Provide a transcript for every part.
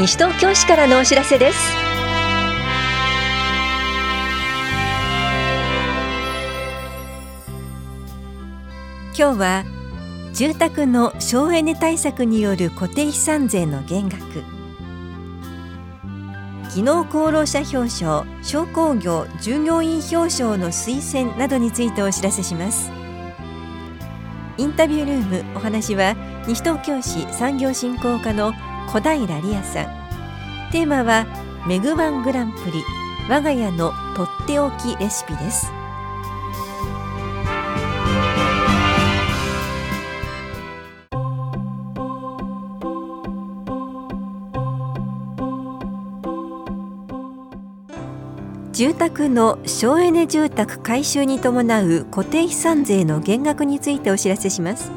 西東京市からのお知らせです。今日は住宅の省エネ対策による固定資産税の減額。技能功労者表彰商工業従業員表彰の推薦などについてお知らせします。インタビュールームお話は西東京市産業振興課の小平理也さん。テーマはメグワングランプリ我が家のとっておきレシピです。住宅の省エネ住宅改修に伴う固定資産税の減額についてお知らせします。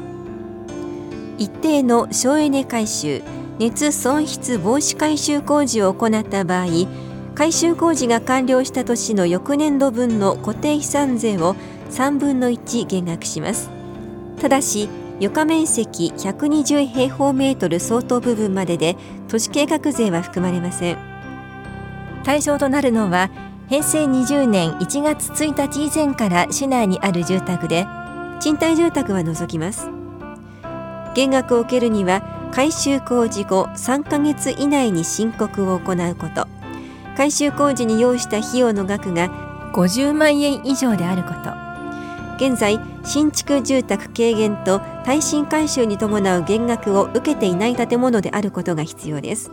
一定の省エネ改修熱損失防止改修工事を行った場合改修工事が完了した年の翌年度分の固定資産税を3分の1減額します。ただし床面積120平方メートル相当部分までで都市計画税は含まれません。対象となるのは平成20年1月1日以前から市内にある住宅で賃貸住宅は除きます。減額を受けるには改修工事後3ヶ月以内に申告を行うこと。改修工事に要した費用の額が50万円以上であること。現在新築住宅軽減と耐震改修に伴う減額を受けていない建物であることが必要です。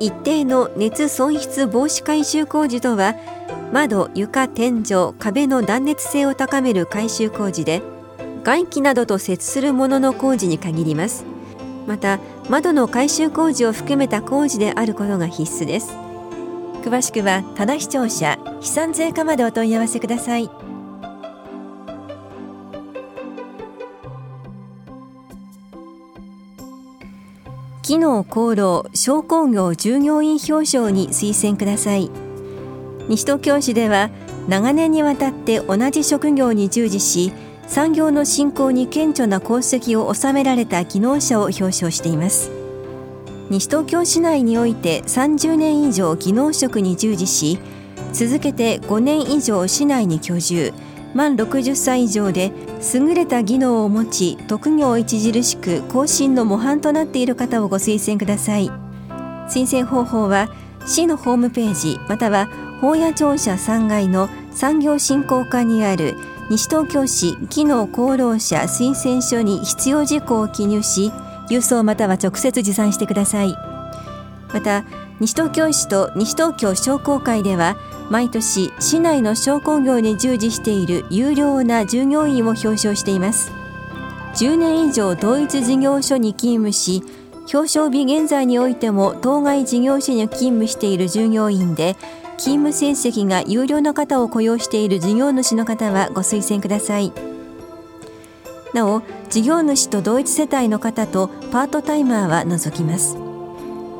一定の熱損失防止改修工事とは窓床天井壁の断熱性を高める改修工事で外気などと接するものの工事に限ります。また窓の改修工事を含めた工事であることが必須です。詳しくは多田視聴者飛散税課までお問い合わせください。機能功労商工業従業員表彰に推薦ください。西東京市では長年にわたって同じ職業に従事し産業の振興に顕著な功績を収められた技能者を表彰しています。西東京市内において30年以上技能職に従事し続けて5年以上市内に居住満60歳以上で優れた技能を持ち特業著しく更新の模範となっている方をご推薦ください。推薦方法は市のホームページまたは法屋庁舎3階の産業振興課にある西東京市機能功労者推薦書に必要事項を記入し郵送または直接持参してください。また西東京市と西東京商工会では毎年市内の商工業に従事している有料な従業員を表彰しています。10年以上同一事業所に勤務し表彰日現在においても当該事業所に勤務している従業員で勤務成績が有料な方を雇用している事業主の方はご推薦ください。なお事業主と同一世帯の方とパートタイマーは除きます。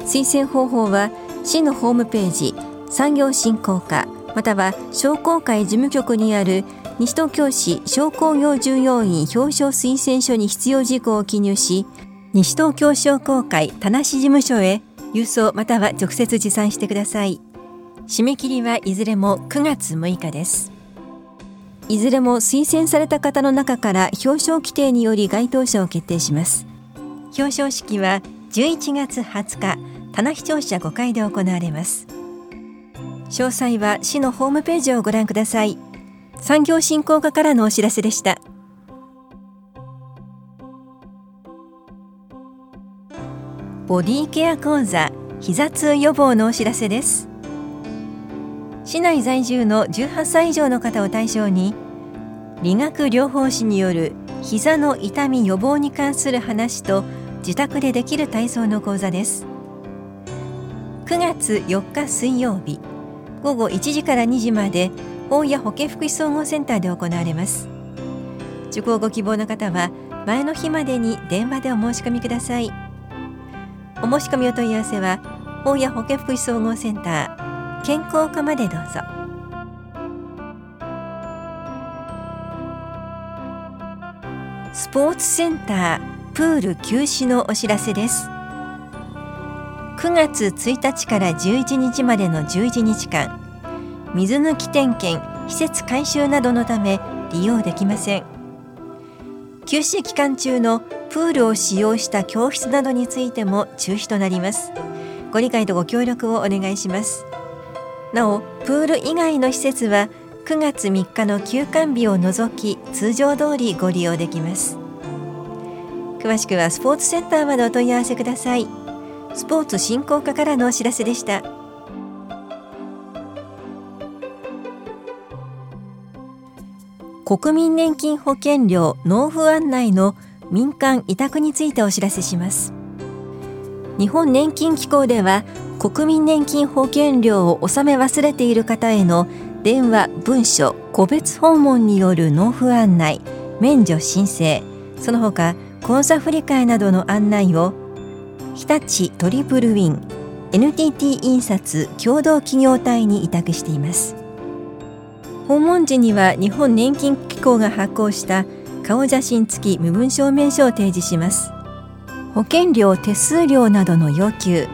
推薦方法は市のホームページ産業振興課または商工会事務局にある西東京市商工業従業員表彰推薦書に必要事項を記入し西東京商工会田無事務所へ郵送または直接持参してください。締め切りはいずれも9月6日です。いずれも推薦された方の中から表彰規定により該当者を決定します。表彰式は11月20日棚視聴者5階で行われます。詳細は市のホームページをご覧ください。産業振興課からのお知らせでした。ボディケア講座膝痛予防のお知らせです。市内在住の18歳以上の方を対象に理学療法士による膝の痛み予防に関する話と自宅でできる体操の講座です。9月4日水曜日午後1時から2時まで大谷保健福祉総合センターで行われます。受講ご希望の方は前の日までに電話でお申し込みください。お申し込みお問い合わせは大谷保健福祉総合センター健康課までどうぞ。スポーツセンタープール休止のお知らせです。9月1日から11日までの11日間水抜き点検施設改修などのため利用できません。休止期間中のプールを使用した教室などについても中止となります。ご理解とご協力をお願いします。なおプール以外の施設は9月3日の休館日を除き通常通りご利用できます。詳しくはスポーツセンターまでお問い合わせください。スポーツ振興課からのお知らせでした。国民年金保険料納付案内の民間委託についてお知らせします。日本年金機構では国民年金保険料を納め忘れている方への電話文書個別訪問による納付案内免除申請。その他口座振替などの案内を日立トリプルウィン NTT 印刷共同企業体に委託しています。訪問時には日本年金機構が発行した顔写真付き身分証明書を提示します。保険料手数料などの要求。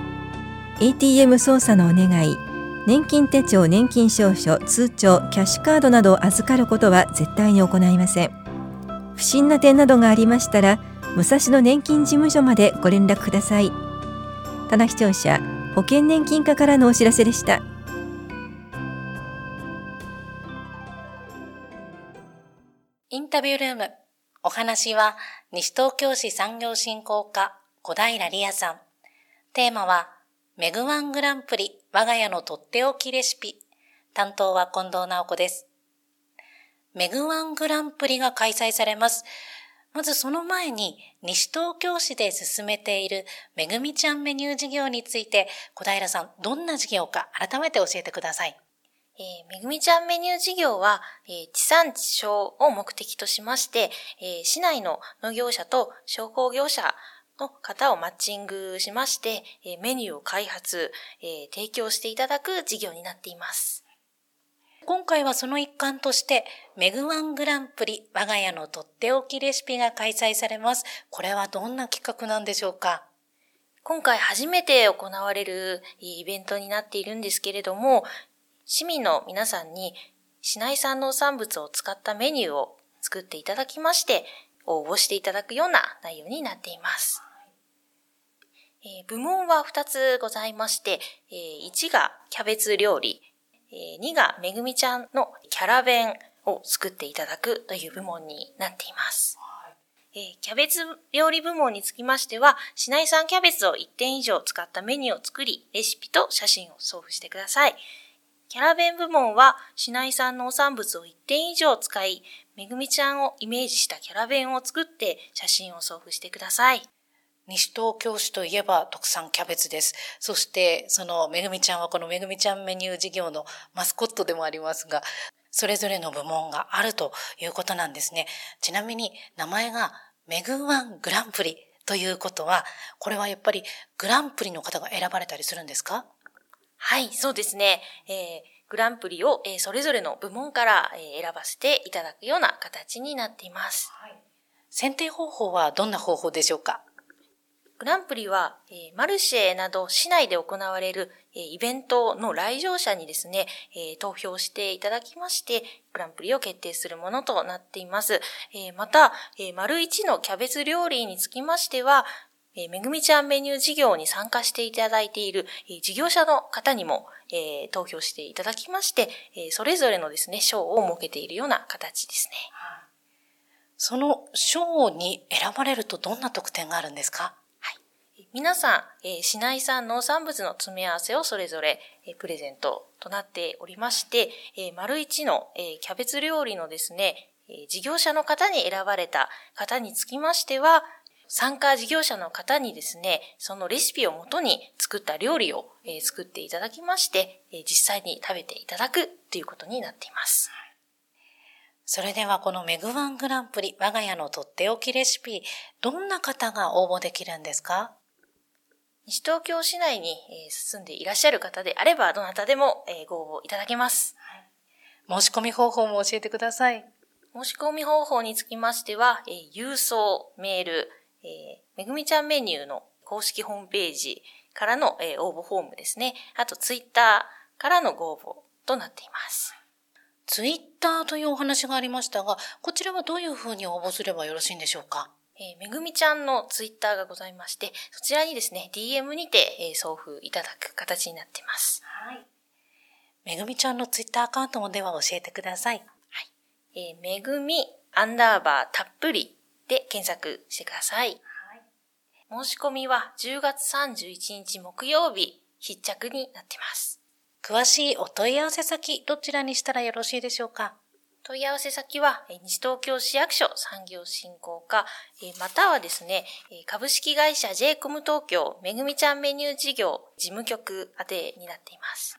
ATM 操作のお願い年金手帳年金証書通帳キャッシュカードなどを預かることは絶対に行いません。不審な点などがありましたら武蔵野年金事務所までご連絡ください。棚視聴者保険年金課からのお知らせでした。インタビュールームお話は西東京市産業振興課小平理也さん。テーマはメグワングランプリ我が家のとっておきレシピ担当は近藤直子ですメグワングランプリが開催されます。まずその前に、西東京市で進めているめぐみちゃんメニュー事業について、小平さん、どんな事業か改めて教えてください。えー、めぐみちゃんメニュー事業は、えー、地産地消を目的としまして、えー、市内の農業者と商工業者の方をマッチングしまして、えメニューを開発、え提供していただく事業になっています。今回はその一環として、メグワングランプリ我が家のとっておきレシピが開催されます。これはどんな企画なんでしょうか？今回初めて行われるイベントになっているんですけれども、市民の皆さんに市内産農産物を使ったメニューを作っていただきまして、応募していただくような内容になっています。えー、部門は2つございまして、えー、1がキャベツ料理、2がめぐみちゃんのキャラ弁を作っていただくという部門になっています。えー、キャベツ料理部門につきましては、市内産キャベツを1点以上使ったメニューを作り、レシピと写真を送付してください。キャラ弁部門は、市内産農産物を1点以上使い、めぐみちゃんをイメージしたキャラ弁を作って写真を送付してください。西東京市といえば特産キャベツです。そして、そのめぐみちゃんはこのめぐみちゃんメニュー事業のマスコットでもありますが、それぞれの部門があるということなんですね。ちなみに名前がメグワングランプリということは、これはやっぱりグランプリの方が選ばれたりするんですか？はい、そうですね。えー、グランプリを、えー、それぞれの部門から、えー、選ばせていただくような形になっています。はい、選定方法はどんな方法でしょうか？グランプリは、えー、マルシェなど市内で行われる、えー、イベントの来場者にですね、えー、投票していただきまして、グランプリを決定するものとなっています。えまた、え丸一のキャベツ料理につきましては、えめぐみちゃんメニュー事業に参加していただいている、え事業者の方にも、え投票していただきまして、えそれぞれのですね、賞を設けているような形ですね。その賞に選ばれるとどんな特典があるんですか？皆さん、えー、市内産農産物の詰め合わせをそれぞれ、え、プレゼントとなっておりまして、え、丸一の、え、キャベツ料理のですね、え、事業者の方に選ばれた方につきましては、参加事業者の方にですね、そのレシピをもとに作った料理を、え、作っていただきまして、え、実際に食べていただくということになっています。それではこのメグワングランプリ我が家のとっておきレシピ、どんな方が応募できるんですか？西東京市内に住んでいらっしゃる方であれば、どなたでもご応募いただけます。申し込み方法も教えてください。申し込み方法につきましては、郵送、メール、めぐみちゃんメニューの公式ホームページからの、えー、応募フォームですね。あとツイッターからのご応募となっています。ツイッターというお話がありましたが、こちらはどういうふうに応募すればよろしいんでしょうか？えー、めぐみちゃんのツイッターがございまして、そちらにですね、DM にて、えー、送付いただく形になっています。はい。めぐみちゃんのツイッターアカウントもでは教えてください。はい。えー、めぐみアンダーバーたっぷりで検索してください。はい。申し込みは10月31日木曜日必着になっています。詳しいお問い合わせ先、どちらにしたらよろしいでしょうか？問い合わせ先は、西東京市役所産業振興課、またはですね、株式会社 j コム東京めぐみちゃんメニュー事業事務局宛てになっています。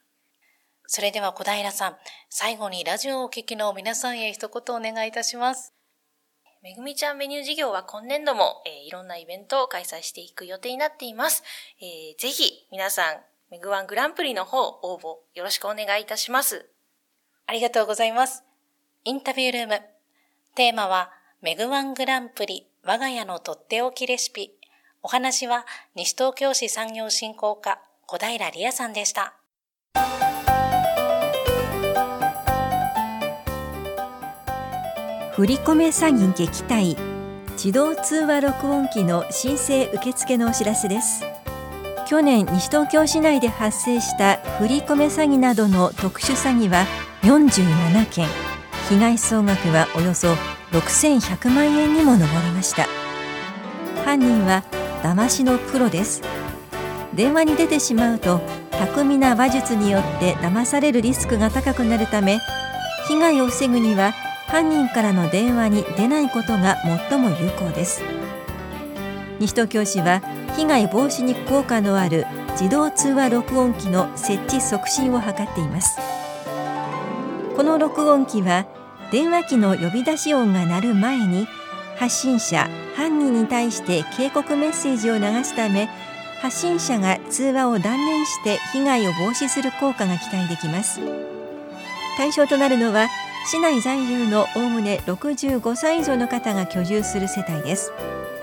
それでは小平さん、最後にラジオをお聞きの皆さんへ一言お願いいたします。めぐみちゃんメニュー事業は今年度も、えー、いろんなイベントを開催していく予定になっています。えー、ぜひ皆さん、めぐワングランプリの方応募よろしくお願いいたします。ありがとうございます。インタビュールーム。テーマは、メグワングランプリ、我が家のとっておきレシピ。お話は、西東京市産業振興課、小平理也さんでした。振込詐欺撃退自動通話録音機の申請受付のお知らせです去年西東京市内で発生した振込詐欺などの特殊詐欺は47件被害総額はおよそ6100万円にも上りました。犯人は騙しのプロです。電話に出てしまうと巧みな話術によって騙されるリスクが高くなるため被害を防ぐには犯人からの電話に出ないことが最も有効です。西東京市は被害防止に効果のある自動通話録音機の設置促進を図っています。この録音機は電話機の呼び出し音が鳴る前に発信者犯人に対して警告メッセージを流すため発信者が通話を断念して被害を防止する効果が期待できます。対象となるのは市内在住のおおむね65歳以上の方が居住する世帯です。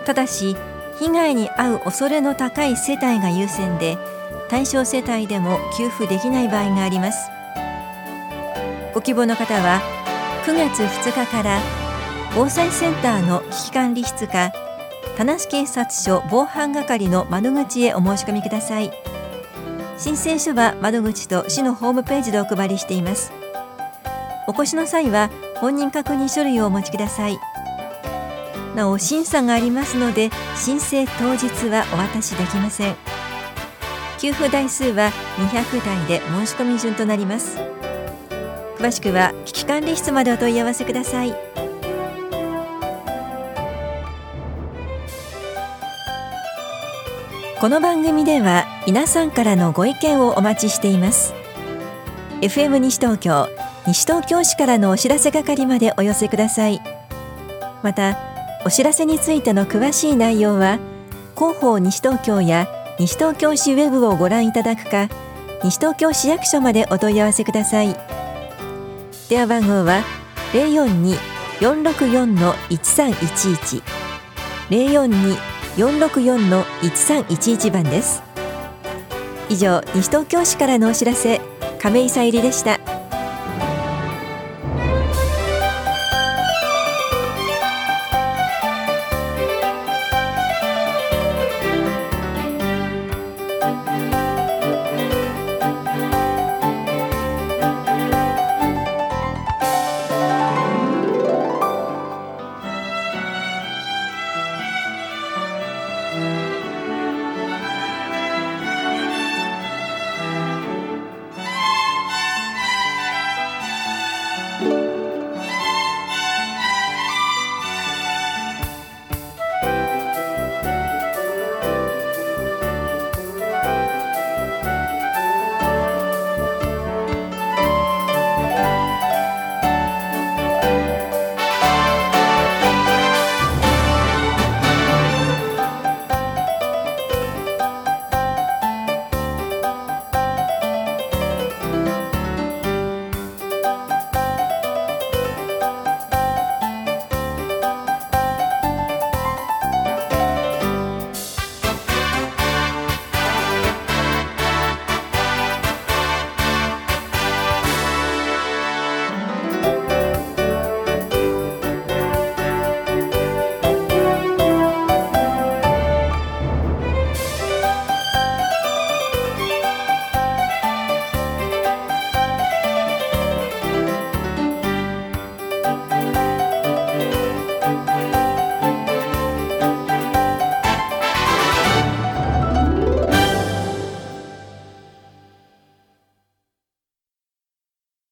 ただし被害に遭う恐れの高い世帯が優先で対象世帯でも給付できない場合があります。ご希望の方は9月2日から防災センターの危機管理室か田無警察署防犯係の窓口へお申し込みください。申請書は窓口と市のホームページでお配りしています。お越しの際は本人確認書類をお持ちください。なお審査がありますので申請当日はお渡しできません。給付台数は200台で申し込み順となります。詳しくは危機管理室までお問い合わせください。この番組では皆さんからのご意見をお待ちしています。FM 西東京西東京市からのお知らせ係までお寄せください。またお知らせについての詳しい内容は広報西東京や西東京市ウェブをご覧いただくか西東京市役所までお問い合わせください。電話番号は零四二四六四の一三一一。零四二四六四の一三一一番です。以上西東京市からのお知らせ亀井さゆりでした。